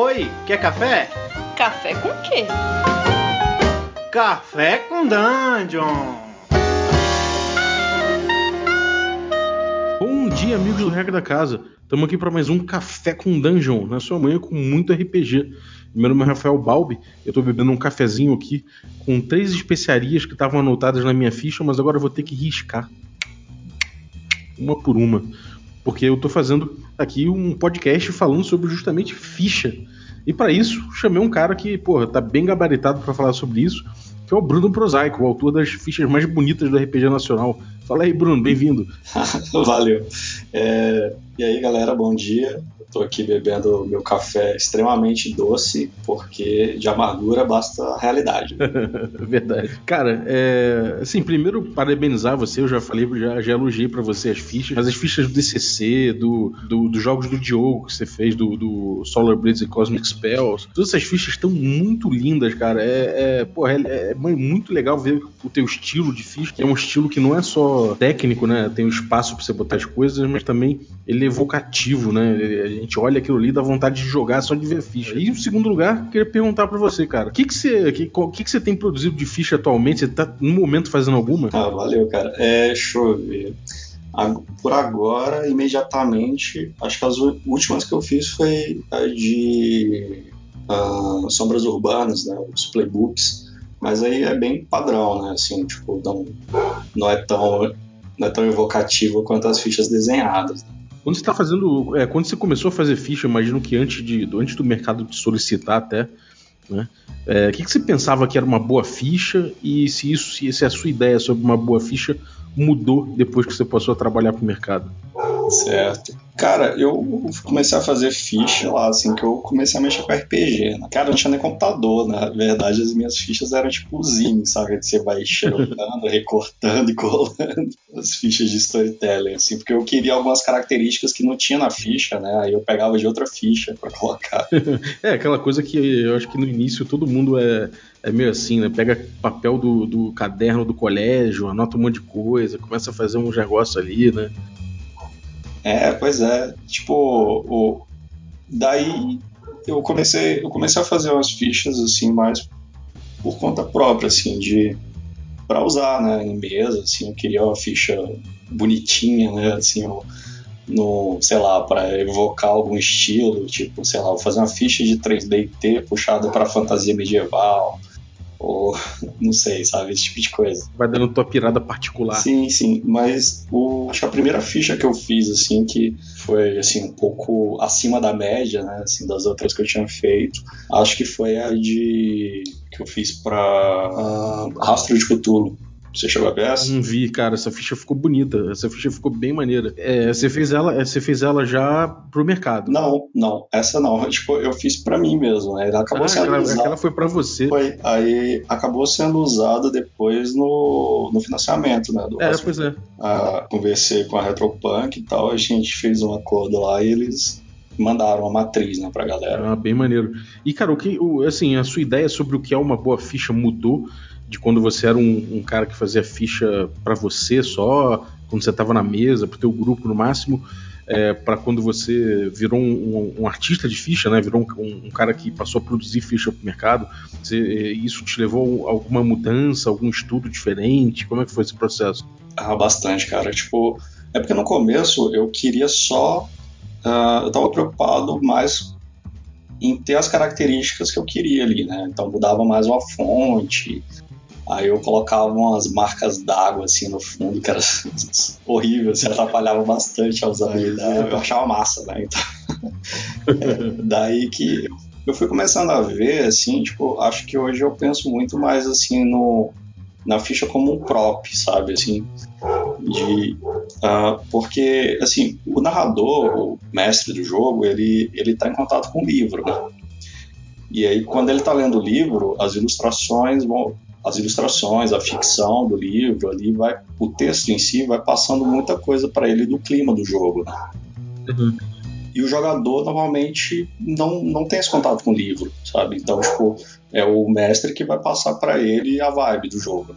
Oi, quer café? Café com quê? Café com Dungeon! Bom dia, amigos do Regra da Casa. Estamos aqui para mais um Café com Dungeon, na sua manhã com muito RPG. Meu nome é Rafael Balbi, eu estou bebendo um cafezinho aqui com três especiarias que estavam anotadas na minha ficha, mas agora eu vou ter que riscar. Uma por uma. Porque eu estou fazendo aqui um podcast falando sobre justamente ficha. E para isso, chamei um cara que, porra, tá bem gabaritado para falar sobre isso, que é o Bruno Prosaico, o autor das fichas mais bonitas do RPG Nacional. Fala aí, Bruno, bem-vindo. Valeu. É, e aí, galera, bom dia. Estou aqui bebendo meu café extremamente doce, porque de amargura basta a realidade. Verdade. Cara, é, assim, primeiro parabenizar você, eu já falei, já, já elogiei para você as fichas, mas as fichas do DCC, do, do, dos jogos do Diogo que você fez, do, do Solar Blades e Cosmic Spells, todas essas fichas estão muito lindas, cara. É, é, porra, é, é muito legal ver o teu estilo de ficha, que é um estilo que não é só técnico, né? Tem um espaço para você botar as coisas, mas também ele é evocativo, né? A gente olha aquilo ali dá vontade de jogar só de ver ficha. E em segundo lugar, queria perguntar para você, cara, o que que você, que, que, que você tem produzido de ficha atualmente? Você tá no momento fazendo alguma? Ah, valeu, cara. É, deixa eu ver. Por agora, imediatamente, acho que as últimas que eu fiz foi a de uh, Sombras Urbanas, né, os playbooks, mas aí é bem padrão, né, assim, tipo, não, não é tão não é tão evocativo quanto as fichas desenhadas. Né? Quando você está fazendo. É, quando você começou a fazer ficha, imagino que antes, de, antes do mercado te solicitar até. Né? É, o que, que você pensava que era uma boa ficha e se isso, se a sua ideia sobre uma boa ficha mudou depois que você passou a trabalhar para o mercado? Certo. Cara, eu comecei a fazer ficha lá, assim, que eu comecei a mexer com RPG. Né? Cara, não tinha nem computador, né? na verdade as minhas fichas eram tipo zine, sabe? Que você vai xerocando, recortando e colando as fichas de storytelling, assim, porque eu queria algumas características que não tinha na ficha, né? Aí eu pegava de outra ficha para colocar. é, aquela coisa que eu acho que no início todo mundo é, é meio assim, né? Pega papel do, do caderno do colégio, anota um monte de coisa, começa a fazer um negócio ali, né? É, pois é. Tipo, o, daí eu comecei, eu comecei a fazer umas fichas assim, mais por conta própria, assim, de para usar, né, em mesa, assim, eu queria uma ficha bonitinha, né, assim, no, sei lá, para evocar algum estilo, tipo, sei lá, fazer uma ficha de 3D T puxada para fantasia medieval, ou não sei, sabe? Esse tipo de coisa. Vai dando tua pirada particular. Sim, sim. Mas o, acho que a primeira ficha que eu fiz, assim, que foi assim, um pouco acima da média, né? Assim, das outras que eu tinha feito, acho que foi a de. que eu fiz pra uh, Rastro de Cthulhu. Você chegou a ver essa? Não vi, cara. Essa ficha ficou bonita. Essa ficha ficou bem maneira. É, você fez ela, é, você fez ela já pro mercado? Não, não. Essa não. Tipo, eu fiz para mim mesmo. Né? Ela acabou ah, sendo aquela, usada. Aquela foi para você. Foi. Aí acabou sendo usada depois no, no financiamento, né? Do é, pois é. Ah, conversei com a Retropunk e tal. A gente fez um acordo lá e eles mandaram a matriz, né, pra galera. Ah, bem maneiro. E, cara, o que, o, assim, a sua ideia sobre o que é uma boa ficha mudou de quando você era um, um cara que fazia ficha para você só, quando você estava na mesa, para o teu grupo no máximo, é, para quando você virou um, um, um, artista de ficha, né? Virou um, um, cara que passou a produzir ficha para o mercado. Você, isso te levou a alguma mudança, algum estudo diferente? Como é que foi esse processo? Ah, bastante, cara. Tipo, é porque no começo eu queria só. Uh, eu estava preocupado mais em ter as características que eu queria ali, né? Então mudava mais uma fonte, Aí eu colocava umas marcas d'água assim no fundo, que era horrível, assim, atrapalhava bastante a usabilidade. Eu achava massa, né? Então, é, daí que eu fui começando a ver, assim, tipo, acho que hoje eu penso muito mais assim no na ficha como um prop, sabe, assim, de uh, porque assim o narrador, o mestre do jogo, ele ele está em contato com o livro, né? E aí quando ele está lendo o livro, as ilustrações vão as ilustrações, a ficção do livro ali vai, o texto em si vai passando muita coisa para ele do clima do jogo. Né? Uhum. E o jogador normalmente não, não tem esse contato com o livro, sabe? Então, tipo, é o mestre que vai passar para ele a vibe do jogo.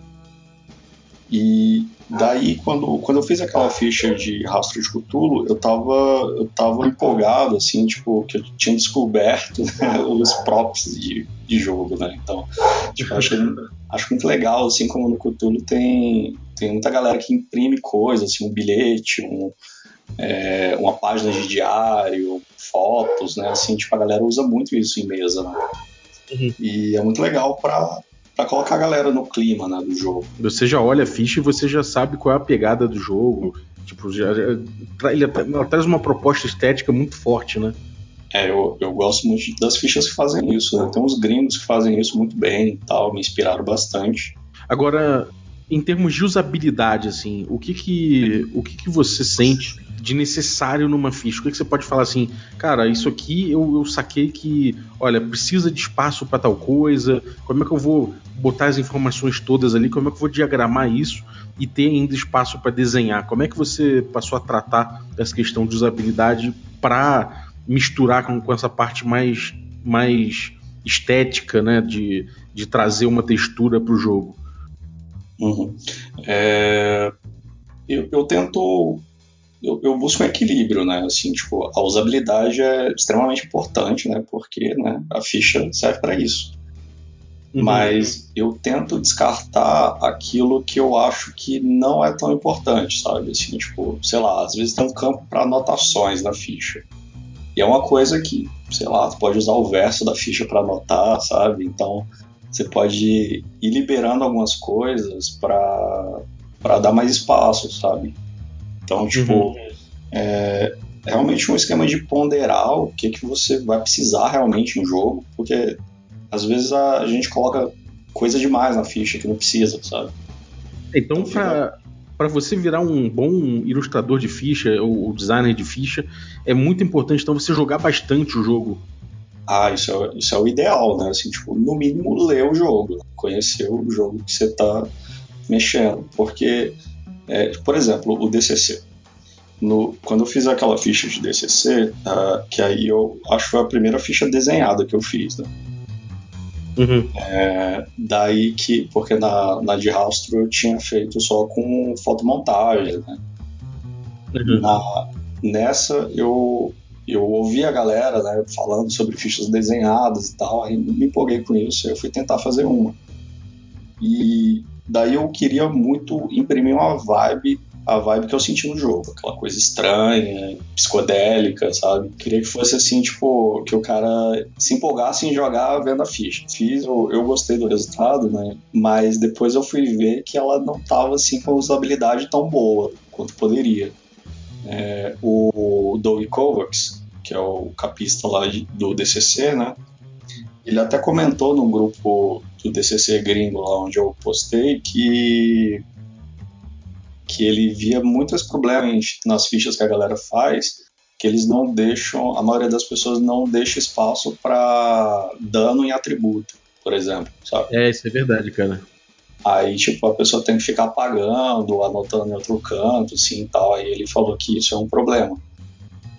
E daí, quando, quando eu fiz aquela ficha de rastro de Cthulhu, eu tava, eu tava empolgado, assim, tipo, que eu tinha descoberto né, os props de, de jogo, né? Então, tipo, acho, acho muito legal, assim, como no Cthulhu tem, tem muita galera que imprime coisas, assim, um bilhete, um, é, uma página de diário, fotos, né? Assim, tipo, a galera usa muito isso em mesa, né? Uhum. E é muito legal para para colocar a galera no clima né, do jogo. Você já olha a ficha e você já sabe qual é a pegada do jogo. Tipo, já, já, ele traz uma proposta estética muito forte, né? É, eu, eu gosto muito das fichas que fazem isso. Né? Tem uns gringos que fazem isso muito bem e tal, me inspiraram bastante. Agora, em termos de usabilidade, assim, o que que, o que, que você sente de necessário numa ficha? O que, que você pode falar assim, cara, isso aqui eu, eu saquei que, olha, precisa de espaço para tal coisa, como é que eu vou botar as informações todas ali, como é que eu vou diagramar isso e ter ainda espaço para desenhar? Como é que você passou a tratar essa questão de usabilidade para misturar com, com essa parte mais, mais estética, né, de, de trazer uma textura para o jogo? Uhum. É, eu, eu, tento eu, eu, busco um equilíbrio, né? Assim, tipo, a usabilidade é extremamente importante, né? Porque né, a ficha serve para isso. Uhum. Mas eu tento descartar aquilo que eu acho que não é tão importante, sabe? Assim, tipo, sei lá, às vezes tem um campo para anotações na ficha. E é uma coisa que, sei lá, tu pode usar o verso da ficha para anotar, sabe? Então, você pode ir liberando algumas coisas para dar mais espaço, sabe? Então, tipo, uhum. é, é realmente um esquema de ponderar o que, que você vai precisar realmente no jogo, porque às vezes a, a gente coloca coisa demais na ficha que não precisa, sabe? Então, então para para você virar um bom ilustrador de ficha ou designer de ficha, é muito importante então você jogar bastante o jogo. Ah, isso é, isso é o ideal, né? Assim, tipo, no mínimo ler o jogo, conhecer o jogo que você está mexendo, porque é, por exemplo, o DCC. No, quando eu fiz aquela ficha de DCC, uh, ah, que aí eu acho que foi a primeira ficha desenhada que eu fiz, né? Uhum. É, daí que, porque na, na de rastro eu tinha feito só com fotomontagem, né? Uhum. Na, nessa eu, eu ouvi a galera né, falando sobre fichas desenhadas e tal, aí me empolguei com isso, eu fui tentar fazer uma. E Daí eu queria muito imprimir uma vibe, a vibe que eu senti no jogo, aquela coisa estranha, psicodélica, sabe? Queria que fosse assim, tipo, que o cara se empolgasse em jogar vendo a ficha. Fiz, eu, eu gostei do resultado, né? Mas depois eu fui ver que ela não tava assim com usabilidade tão boa quanto poderia. É, o Doug Kovacs, que é o capista lá do DCC, né? Ele até comentou no grupo do DCC gringo lá onde eu postei que que ele via muitos problemas nas fichas que a galera faz, que eles não deixam, a maioria das pessoas não deixa espaço para dano em atributo, por exemplo, sabe? É, isso é verdade, cara. Aí, tipo, a pessoa tem que ficar apagando, anotando em outro canto, assim, tal. Aí ele falou que isso é um problema.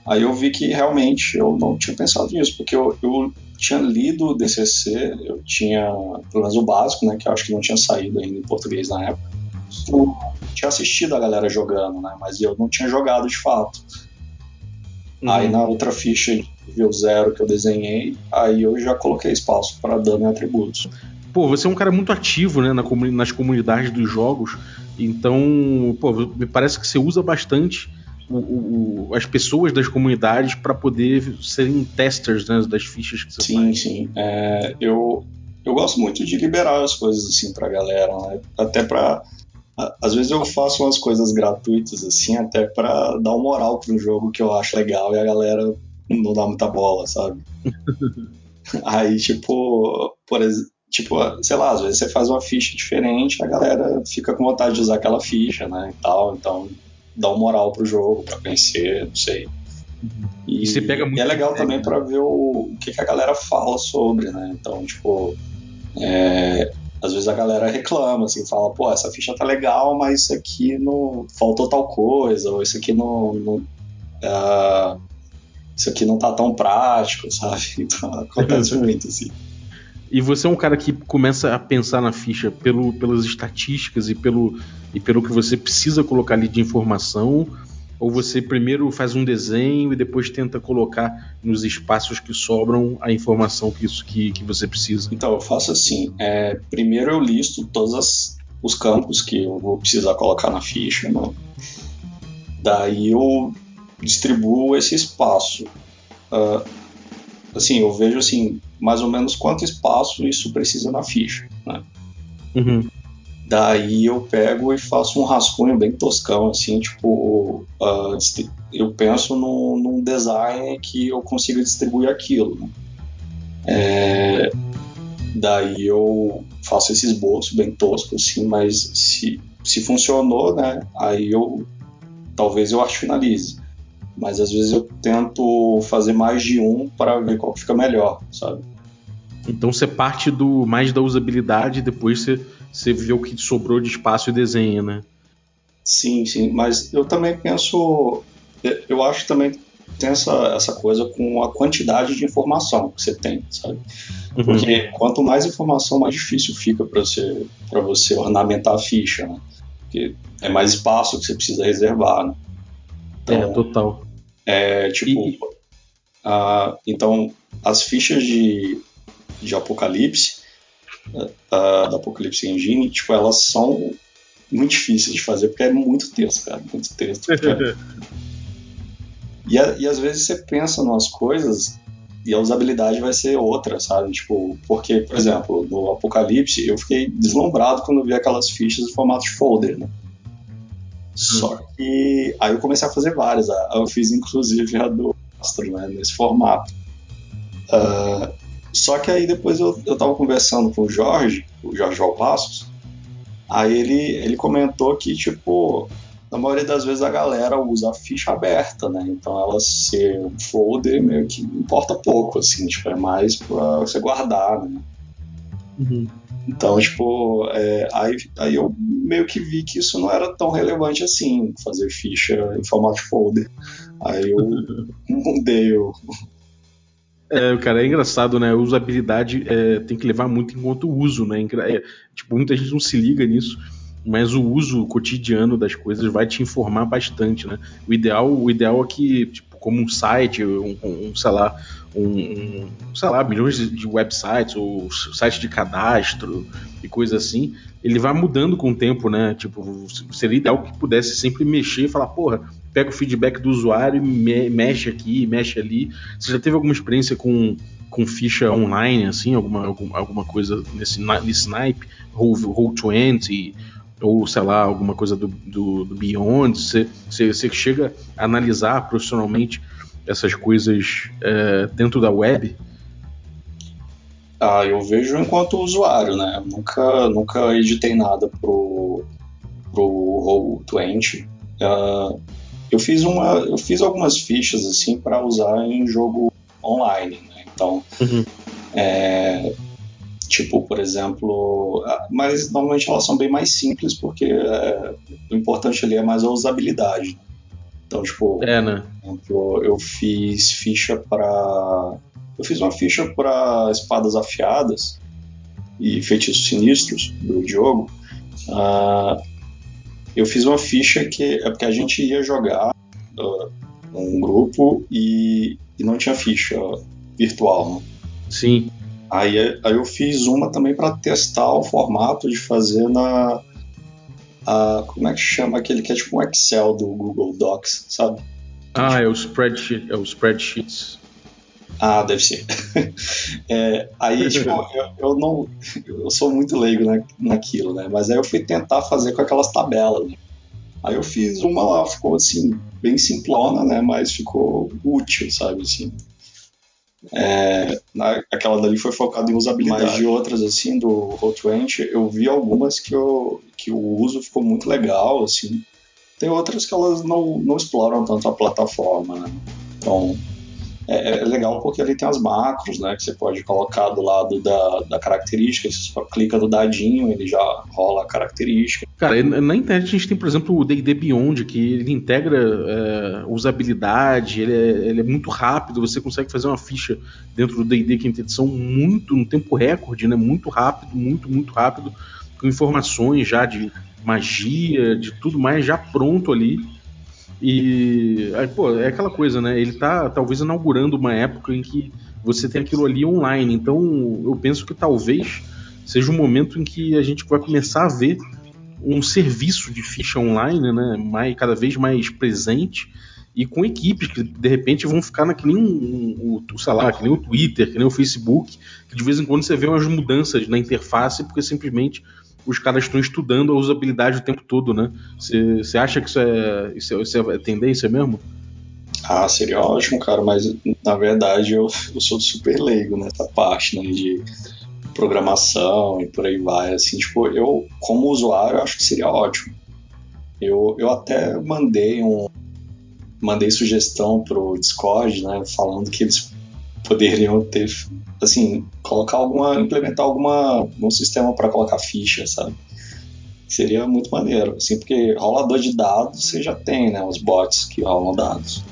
Aí eu vi que realmente eu não tinha pensado nisso, porque eu, eu tinha lido o DCC, eu tinha, pelo menos o básico, né, que eu acho que não tinha saído ainda em português na época. Eu tinha assistido a galera jogando, né, mas eu não tinha jogado de fato. Uhum. Aí na outra ficha nível zero que eu desenhei, aí eu já coloquei espaço para dano e atributos. Pô, você é um cara muito ativo, né, na comuni nas comunidades dos jogos, então, pô, me parece que você usa bastante o, o, as pessoas das comunidades para poder serem testers né, das fichas que você sim, faz. Sim, sim. É, eu, eu gosto muito de liberar as coisas assim pra galera, né? Até pra. Às vezes eu faço umas coisas gratuitas assim, até para dar uma moral pro jogo que eu acho legal e a galera não dá muita bola, sabe? Aí, tipo, por exemplo, tipo, sei lá, às vezes você faz uma ficha diferente, a galera fica com vontade de usar aquela ficha, né, e tal, então dá uma moral pro jogo, para conhecer, não sei. E, e pega muito e é legal também para ver o, o que, que, a galera fala sobre, né? Então, tipo, é, às vezes a galera reclama, assim, fala, pô, essa ficha tá legal, mas isso aqui não faltou tal coisa, ou isso aqui não, não uh, isso aqui não tá tão prático, sabe? Então acontece muito, assim. E você é um cara que começa a pensar na ficha pelo, pelas estatísticas e pelo, e pelo que você precisa colocar ali de informação? Ou você primeiro faz um desenho e depois tenta colocar nos espaços que sobram a informação que, isso, que, que você precisa? Então, eu faço assim: é, primeiro eu listo todos as, os campos que eu vou precisar colocar na ficha, né? Daí eu distribuo esse espaço. Uh, assim, eu vejo assim, mais ou menos quanto espaço isso precisa na ficha, né? Uhum. Daí eu pego e faço um rascunho bem toscão, assim, tipo, uh, eu penso no, num design que eu consiga distribuir aquilo. Né? É, daí eu faço esse esboço bem tosco, assim, mas se, se funcionou, né, aí eu talvez eu acho finalize. Mas às vezes eu tento fazer mais de um para ver qual fica melhor, sabe? Então você parte do mais da usabilidade e depois você, você vê o que sobrou de espaço e desenha, né? Sim, sim. Mas eu também penso. Eu acho também tem essa, essa coisa com a quantidade de informação que você tem, sabe? Uhum. Porque quanto mais informação, mais difícil fica para você, você ornamentar a ficha, né? Porque é mais espaço que você precisa reservar, né? Então, é, total. É, tipo. E... Então, as fichas de, de Apocalipse, uh, da Apocalipse Engine, tipo, elas são muito difíceis de fazer, porque é muito texto, cara, muito texto. e, a, e às vezes você pensa nas coisas e a usabilidade vai ser outra, sabe? Tipo, porque, por exemplo, no Apocalipse eu fiquei deslumbrado quando vi aquelas fichas em formato de folder, né? Só que aí eu comecei a fazer várias. Eu fiz inclusive a do Astro, né, nesse formato. Uh, só que aí depois eu, eu tava conversando com o Jorge, o Jorge Valpassos, aí ele, ele comentou que, tipo, na maioria das vezes a galera usa a ficha aberta, né? Então ela ser um folder meio que importa pouco, assim, tipo, é mais pra você guardar, né? Uhum. Então, tipo, é, aí, aí eu meio que vi que isso não era tão relevante assim, fazer ficha em formato folder. Aí eu mudei o. É, cara, é engraçado, né? A usabilidade é, tem que levar muito em conta o uso, né? É, tipo, muita gente não se liga nisso, mas o uso cotidiano das coisas vai te informar bastante, né? O ideal, o ideal é que, tipo, como um site, um, um sei lá, um, um, sei lá, milhões de websites ou sites de cadastro e coisa assim, ele vai mudando com o tempo, né? Tipo, seria ideal que pudesse sempre mexer e falar, porra, pega o feedback do usuário e me mexe aqui, mexe ali. Você já teve alguma experiência com, com ficha online, assim, alguma, alguma coisa nesse, nesse naipe? Roll20 ou sei lá, alguma coisa do, do, do Beyond, você, você, você chega a analisar profissionalmente essas coisas é, dentro da web? Ah, eu vejo enquanto usuário, né? Nunca, nunca editei nada pro, pro Roll20. Uh, eu fiz uma, eu fiz algumas fichas assim para usar em jogo online, né? Então, uhum. é, tipo, por exemplo, ah, mas normalmente elas são bem mais simples porque é, o importante ali é mais a usabilidade. Então, tipo, é, né? eu fiz ficha para eu fiz uma ficha para espadas afiadas e feitiços sinistros do Diogo. Uh, eu fiz uma ficha que é porque a gente ia jogar uh, um grupo e, e, não tinha ficha virtual. Né? Sim. Aí, aí eu fiz uma também para testar o formato de fazer na a, como é que chama aquele que é tipo um Excel do Google Docs, sabe? Ah, é o spreadsheet, é o spreadsheets. Ah, deve ser. é, aí, tipo, eu, eu, não. Eu sou muito leigo na, naquilo, né? Mas aí eu fui tentar fazer com aquelas tabelas. Né? Aí eu fiz uma lá, ficou assim, bem simplona, né? Mas ficou útil, sabe? Assim. É, na, aquela dali foi focada em usabilidade. Mas de outras, assim, do Roll20, eu vi algumas que, eu, que o uso ficou muito legal, assim. Tem outras que elas não, não exploram tanto a plataforma, né? Então, é, é, legal porque ali tem as macros, né? Que você pode colocar do lado da, da característica. Você só clica no dadinho, ele já rola a característica. Cara, na internet a gente tem, por exemplo, o D&D Beyond, que ele integra é, usabilidade, ele é, ele é, muito rápido, você consegue fazer uma ficha dentro do D&D quinta edição muito, no tempo recorde, né? Muito rápido, muito, muito rápido, com informações já de magia, de tudo mais já pronto ali. E, aí, pô, é aquela coisa, né? Ele tá talvez inaugurando uma época em que você tem aquilo ali online. Então, eu penso que talvez seja um momento em que a gente vai começar a ver um serviço de ficha online, né, mais, cada vez mais presente e com equipes que de repente vão ficar na, que nem um, um, sei que nem o Twitter, que nem o Facebook, que de vez em quando você vê umas mudanças na interface porque simplesmente os caras estão estudando a usabilidade o tempo todo, né? Você acha que isso é, isso é, isso é tendência mesmo? Ah, seria ótimo, cara, mas na verdade eu, eu sou super leigo nessa parte, né, de programação e por aí vai. Assim, tipo, eu, como usuário, acho que seria ótimo. Eu, eu até mandei um mandei sugestão pro Discord, né, falando que eles poderiam ter, assim, colocar alguma, implementar alguma um sistema para colocar ficha, sabe? Seria muito maneiro, assim, porque rolador de dados você já tem, né, os bots que rolam dados.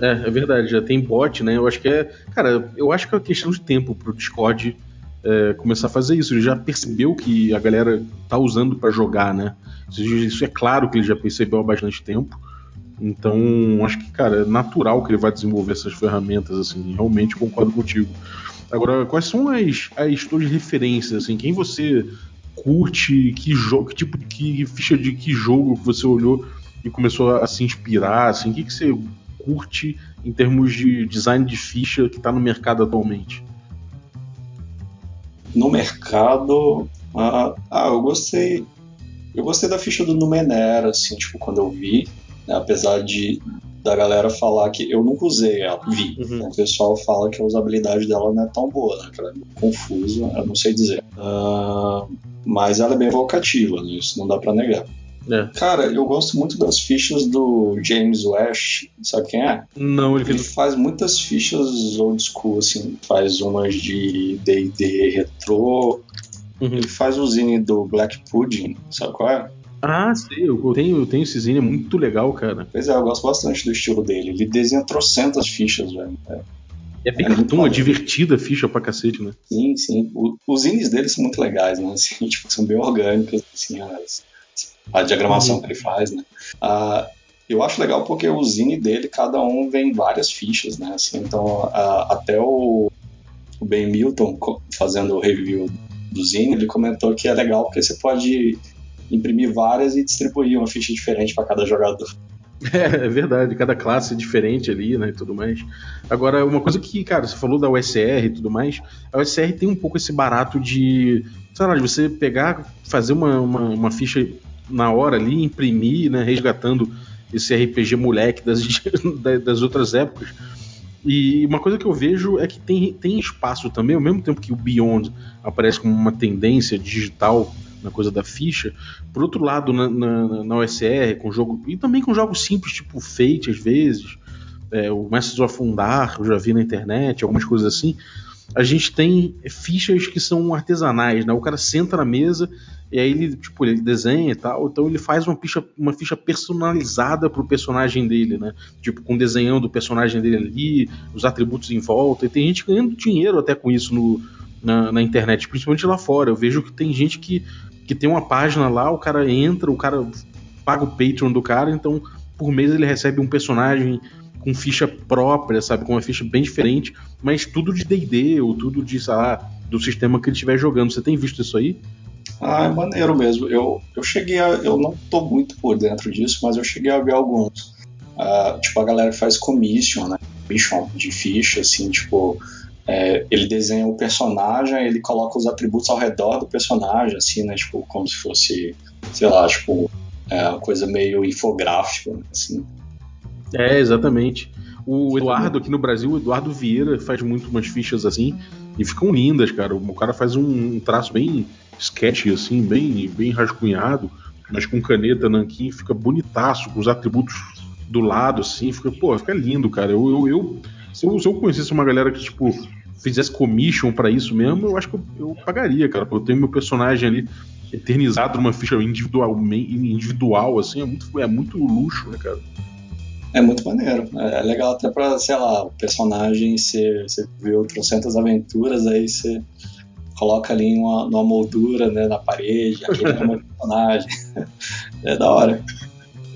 É, é verdade, já tem bot, né? Eu acho que é, cara, eu acho que é uma questão de tempo pro Discord é, começar a fazer isso. Ele já percebeu que a galera tá usando para jogar, né? Isso é claro que ele já percebeu há bastante tempo. Então, acho que, cara, é natural que ele vai desenvolver essas ferramentas, assim, realmente concordo contigo. Agora, quais são as, as tuas referências, assim, quem você curte, que jogo, que tipo que ficha de que jogo que você olhou e começou a, a se inspirar, assim, o que, que você curte em termos de design de ficha que está no mercado atualmente? No mercado, ah, ah, eu gostei. Eu gostei da ficha do Numenera, assim, tipo, quando eu vi, né, apesar de da galera falar que eu nunca usei ela, vi. Uhum. O pessoal fala que a usabilidade dela não é tão boa, né? Que ela é confusa, eu não sei dizer. Uh, mas ela é bem evocativa, né, isso não dá para negar. É. Cara, eu gosto muito das fichas do James West, sabe quem é? Não, ele, ele faz muitas fichas old school, assim, faz umas de D&D retrô, uhum. ele faz o zine do Black Pudding, sabe qual é? Ah, sei, eu tenho, eu tenho esse zine, é muito legal, cara. Pois é, eu gosto bastante do estilo dele, ele desenha trocentas fichas, velho. É. É bem é cartoon, é divertida a ficha pra cacete, né? Sim, sim. O, os zines dele são muito legais, né? Assim, tipo, são bem orgânicos, assim, as, a diagramação uhum. que ele faz, né? Ah, eu acho legal porque o zine dele, cada um vem várias fichas, né? Assim, então, até o, o Ben Milton, fazendo o review do zine, ele comentou que é legal porque você pode imprimir várias e distribuir uma ficha diferente para cada jogador. É, é, verdade, cada classe é diferente ali, né, e tudo mais. Agora, uma coisa que, cara, você falou da USR e tudo mais, a USR tem um pouco esse barato de, sei lá, de você pegar, fazer uma, uma, uma ficha na hora ali, imprimir, né, resgatando esse RPG moleque das, das outras épocas. E uma coisa que eu vejo é que tem, tem espaço também, ao mesmo tempo que o Beyond aparece como uma tendência digital na coisa da ficha, por outro lado, na, na, na OSR, com jogo. E também com jogos simples, tipo Fate, às vezes, é, o Masters of Undar, eu já vi na internet, algumas coisas assim. A gente tem fichas que são artesanais, né? O cara senta na mesa e aí ele, tipo, ele desenha e tal, então ele faz uma ficha, uma ficha personalizada pro personagem dele, né? Tipo, com o personagem dele ali, os atributos em volta. E tem gente ganhando dinheiro até com isso no, na, na, internet, principalmente lá fora. Eu vejo que tem gente que, que tem uma página lá, o cara entra, o cara paga o Patreon do cara, então por mês ele recebe um personagem com ficha própria, sabe? Com uma ficha bem diferente, mas tudo de DD ou tudo de, sei lá, do sistema que ele estiver jogando. Você tem visto isso aí? Ah, é maneiro mesmo. Eu, eu cheguei a. Eu não tô muito por dentro disso, mas eu cheguei a ver alguns. Uh, tipo, a galera faz commission, né? Commission de ficha, assim, tipo. É, ele desenha o personagem, ele coloca os atributos ao redor do personagem, assim, né? Tipo, como se fosse, sei lá, tipo, é uma coisa meio infográfica, assim. É, exatamente. O Eduardo aqui no Brasil, o Eduardo Vieira, faz muito umas fichas assim e ficam lindas, cara. O cara faz um traço bem sketch, assim, bem, bem rascunhado, mas com caneta nanquim, fica bonitaço, com os atributos do lado, assim, fica, pô, fica lindo, cara. Eu, eu, eu se, eu se eu conhecesse uma galera que, tipo, fizesse commission para isso mesmo, eu acho que eu, eu, pagaria, cara, porque eu tenho meu personagem ali eternizado numa ficha individual, individual assim, é muito, é muito luxo, né, cara? É muito maneiro. É legal até pra, sei lá, o personagem, você, você viu trocentas aventuras, aí você coloca ali uma, uma moldura né, na parede, aquele é o personagem. É da hora.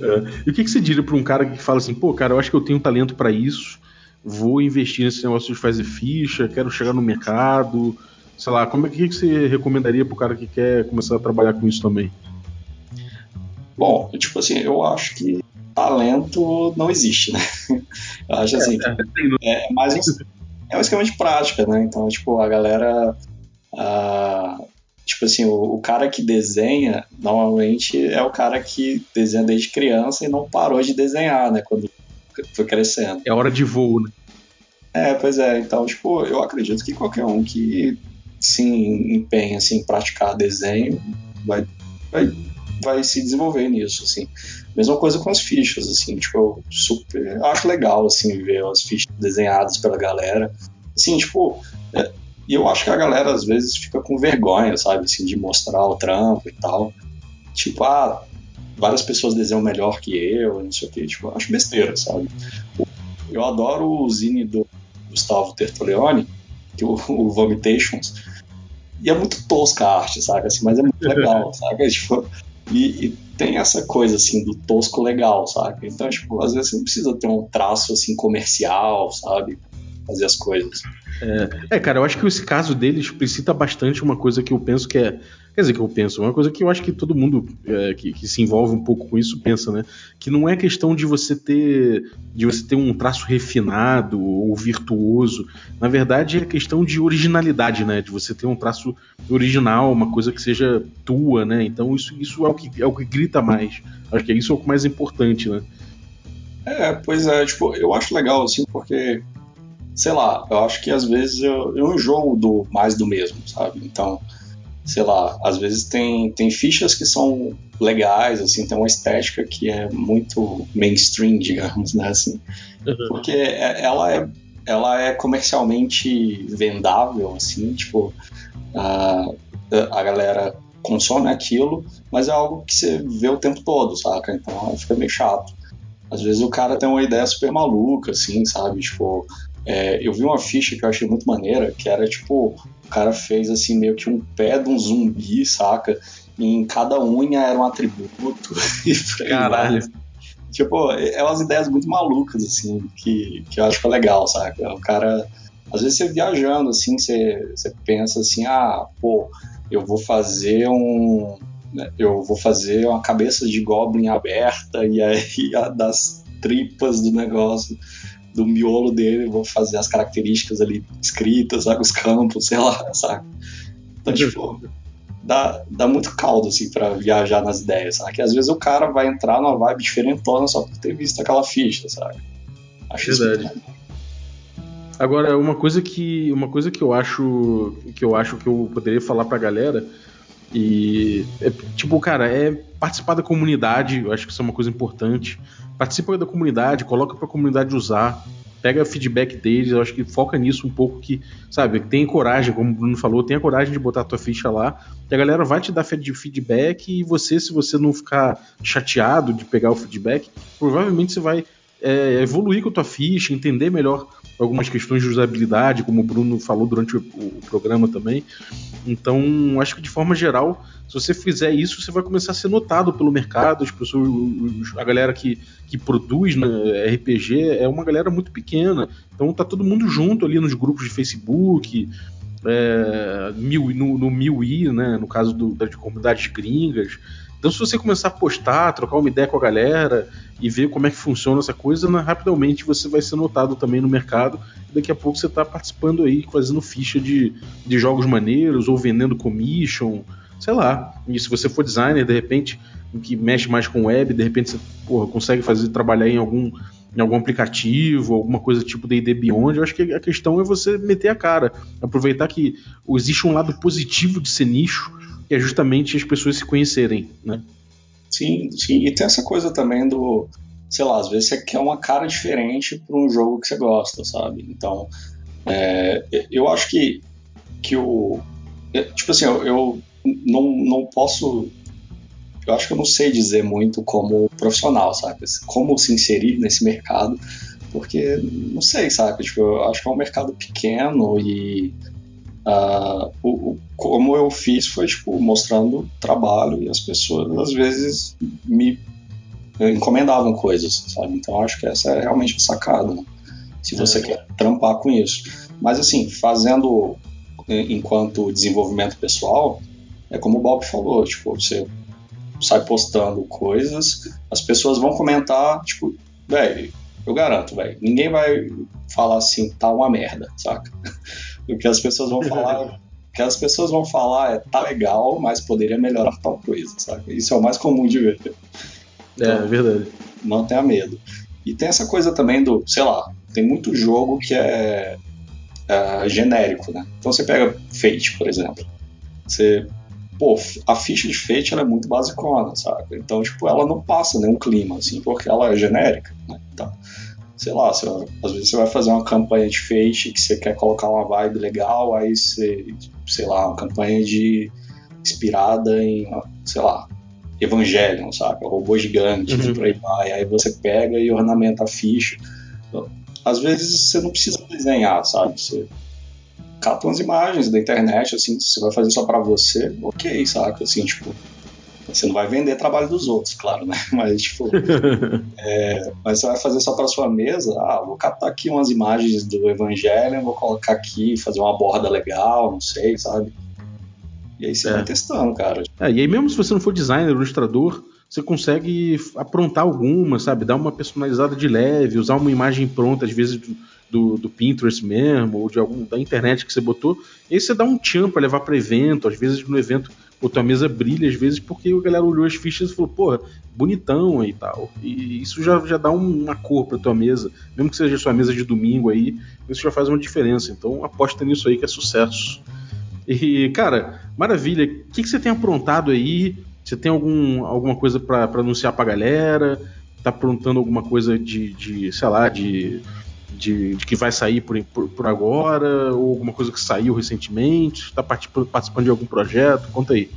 É. E o que, que você diria para um cara que fala assim, pô, cara, eu acho que eu tenho talento para isso, vou investir nesse negócio de fazer ficha, quero chegar no mercado, sei lá, como é que, que você recomendaria para o cara que quer começar a trabalhar com isso também? Bom, tipo assim, eu acho que talento não existe, né? Eu acho assim, é, é, é mais um, é um esquema de prática, né? Então, tipo, a galera. A, tipo assim, o, o, cara que desenha, normalmente é o cara que desenha desde criança e não parou de desenhar, né? Quando foi crescendo. É hora de voo, né? É, pois é. Então, tipo, eu acredito que qualquer um que se empenha assim, em praticar desenho vai, vai, vai se desenvolver nisso, assim. Mesma coisa com as fichas, assim, tipo, eu super. Acho legal, assim, ver as fichas desenhadas pela galera. Assim, tipo. É, e eu acho que a galera às vezes fica com vergonha, sabe, assim, de mostrar o trampo e tal. Tipo, ah, várias pessoas desenham melhor que eu, não sei o quê. Tipo, acho besteira, sabe? Eu adoro o zine do Gustavo Tertolioni, que o, o Vomitations. E é muito tosca a arte, sabe? Assim, mas é muito legal, sabe? Tipo, e, e, tem essa coisa assim do tosco legal, sabe? Então, tipo, às vezes você não precisa ter um traço assim comercial, sabe? Fazer as coisas. É, é, cara, eu acho que esse caso dele explicita bastante uma coisa que eu penso que é Quer dizer, que eu penso, uma coisa que eu acho que todo mundo é, que, que, se envolve um pouco com isso pensa, né? Que não é questão de você ter de você ter um traço refinado ou virtuoso. Na verdade, é questão de originalidade, né? De você ter um traço original, uma coisa que seja tua, né? Então isso, isso é, o que, é o que grita mais. Acho que é isso é o mais importante, né? É, pois é, tipo, eu acho legal, assim, porque, sei lá, eu acho que às vezes eu, eu enjoo do mais do mesmo, sabe? Então, sei lá, às vezes tem, tem fichas que são legais, assim, tem uma estética que é muito mainstream, digamos, né, assim, uhum. porque é, ela é, ela é comercialmente vendável, assim, tipo, a, a galera consome aquilo, mas é algo que você vê o tempo todo, saca? Então fica meio chato. Às vezes o cara tem uma ideia super maluca, assim, sabe? Tipo, é, eu vi uma ficha que eu achei muito maneira, que era tipo, o cara fez assim meio que um pé de um zumbi, saca? E em cada unha era um atributo. Caralho. Tipo, é umas ideias muito malucas, assim, que, que eu acho que é legal, saca? O cara. Às vezes você viajando, assim, você, você pensa assim, ah, pô, eu vou fazer um. Né, eu vou fazer uma cabeça de goblin aberta e aí das tripas do negócio do miolo dele, vou fazer as características ali escritas, sabe, os campos, sei lá, sabe? Então, tipo, dá, dá muito caldo, assim, para viajar nas ideias, sabe? Que às vezes o cara vai entrar numa vibe diferentona só por ter visto aquela ficha, sabe? Acho Verdade. Isso Agora, uma coisa que uma coisa que eu acho que eu acho que eu poderia falar pra galera e é, tipo, cara, é participar da comunidade, eu acho que isso é uma coisa importante. Participa da comunidade, coloca para a comunidade usar, pega feedback deles, eu acho que foca nisso um pouco que, sabe, tem coragem, como o Bruno falou, tenha coragem de botar a tua ficha lá, que a galera vai te dar feedback e você, se você não ficar chateado de pegar o feedback, provavelmente você vai é, evoluir com a tua ficha, entender melhor algumas questões de usabilidade, como o Bruno falou durante o, programa também. Então, acho que de forma geral, se você fizer isso, você vai começar a ser notado pelo mercado, as pessoas, a galera que, que produz né, RPG é uma galera muito pequena. Então tá todo mundo junto ali nos grupos de Facebook, é, no, no MIUI, né, no caso do, das comunidades gringas. Então, se você começar a postar, trocar uma ideia com a galera e ver como é que funciona essa coisa, né, rapidamente você vai ser notado também no mercado. E daqui a pouco você está participando aí, fazendo ficha de, de jogos maneiros ou vendendo commission, sei lá. E se você for designer, de repente, que mexe mais com web, de repente você porra, consegue fazer trabalhar em algum em algum aplicativo, alguma coisa tipo D&D Beyond, eu acho que a questão é você meter a cara, aproveitar que existe um lado positivo de ser nicho, que é justamente as pessoas se conhecerem, né? Sim, sim. E tem essa coisa também do, sei lá, às vezes você quer uma cara diferente para um jogo que você gosta, sabe? Então, é, eu acho que, que o. É, tipo assim, eu, eu, não, não posso. Eu acho que eu não sei dizer muito como profissional, sabe? Como se inserir nesse mercado, porque não sei, sabe? Tipo, eu acho que é um mercado pequeno e uh, o, o, como eu fiz foi tipo mostrando trabalho e as pessoas às vezes me encomendavam coisas, sabe? Então acho que essa é realmente a sacada, né? se você é. quer trampar com isso. Mas assim, fazendo enquanto desenvolvimento pessoal, é como o Bob falou, tipo, você sai postando coisas, as pessoas vão comentar, tipo, velho, eu garanto, velho, ninguém vai falar assim, tá uma merda, saca? O que as pessoas vão falar, o que as pessoas vão falar é tá legal, mas poderia melhorar tal coisa, saca? Isso é o mais comum de ver. Então, é, é verdade. Não tenha medo. E tem essa coisa também do, sei lá, tem muito jogo que é uh, genérico, né? Então você pega Fate, por exemplo. Você, pô, a ficha de Fate ela é muito basicona, sabe? Então, tipo, ela não passa nenhum clima, assim, porque ela é genérica, né? Então, sei lá, você, às vezes você vai fazer uma campanha de Fate que você quer colocar uma vibe legal, aí você, sei lá, uma campanha de inspirada em, sei lá, Evangelion, sabe? Robôs gigantes uhum. por aí vai. Aí você pega e ornamenta a ficha às vezes você não precisa desenhar, sabe? Você cata umas imagens da internet, assim, você vai fazer só para você, ok, saca? Assim, tipo, você não vai vender trabalho dos outros, claro, né? Mas, tipo, é, mas você vai fazer só para sua mesa, ah, vou catar aqui umas imagens do Evangelho, vou colocar aqui, fazer uma borda legal, não sei, sabe? E aí você é. vai testando, cara. É, e aí mesmo se você não for designer, ilustrador, você consegue aprontar alguma, sabe? Dar uma personalizada de leve, usar uma imagem pronta, às vezes do, do, Pinterest mesmo, ou de algum da internet que você botou. E aí você dá um tchan para levar para evento, às vezes no evento a tua mesa brilha, às vezes porque a galera olhou as fichas e falou, porra, bonitão aí e tal. E isso já, já dá uma cor pra tua mesa, mesmo que seja sua mesa de domingo aí, isso já faz uma diferença. Então aposta nisso aí que é sucesso. E, cara, maravilha. O que, que você tem aprontado aí? Você tem algum, alguma coisa para anunciar pra galera? Tá aprontando alguma coisa de, de sei lá, de, de, de, que vai sair por, por, por, agora? Ou alguma coisa que saiu recentemente? Está participando, de algum projeto? Conta aí.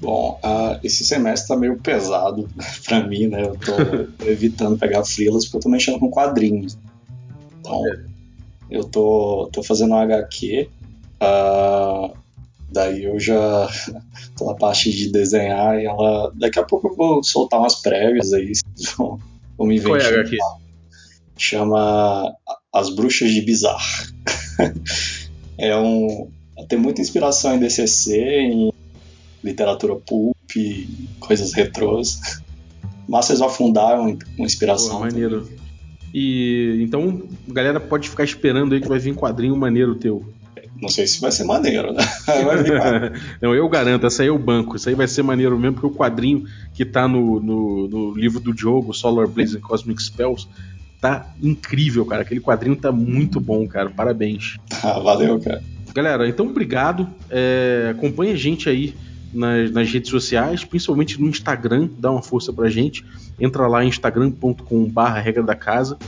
Bom, uh, esse semestre tá meio pesado para mim, né? Eu tô evitando pegar frilas porque eu tô mexendo com quadrinhos. Então, é. eu tô, tô fazendo um HQ. Uh, Daí eu já tô na parte de desenhar e ela. Daqui a pouco eu vou soltar umas prévias aí. Vão, vão me Qual é aqui? Chama As Bruxas de Bizarro. é um. Tem muita inspiração em DCC, em literatura pulp, coisas retrôs. Masters of Fundar é uma inspiração. Pô, maneiro. Também. E então, a galera pode ficar esperando aí que vai vir um quadrinho maneiro teu. Não sei se vai ser maneiro, né? não, eu garanto, essa aí é o banco. Isso aí vai ser maneiro mesmo, porque o quadrinho que tá no, no, no livro do Diogo, Solar Blaze and Cosmic Spells, tá incrível, cara. Aquele quadrinho tá muito bom, cara. Parabéns. Ah, valeu, cara. Galera, então obrigado. É, acompanhe a gente aí nas, nas, redes sociais, principalmente no Instagram, dá uma força pra gente. Entra lá em instagram.com/barra regra da casa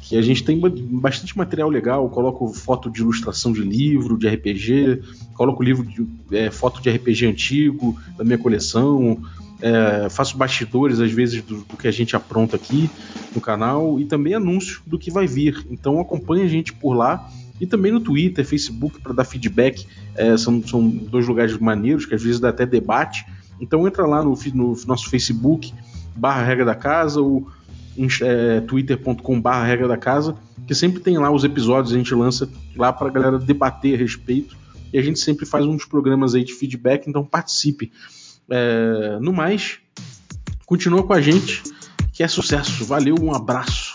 que a gente tem bastante material legal. coloco foto de ilustração de livro, de RPG, coloco livro de é, foto de RPG antigo da minha coleção. É, faço bastidores às vezes do, do, que a gente apronta aqui no canal e também anúncio do que vai vir. Então acompanhe a gente por lá e também no Twitter, Facebook para dar feedback. É, são, são dois lugares maneiros que às vezes dá até debate. Então entra lá no, no nosso Facebook barra regra da casa ou é, twitter.com.br regra da casa, que sempre tem lá os episódios, a gente lança lá para a galera debater a respeito. E a gente sempre faz uns programas aí de feedback, então participe. É, no mais, continua com a gente, que é sucesso. Valeu, um abraço.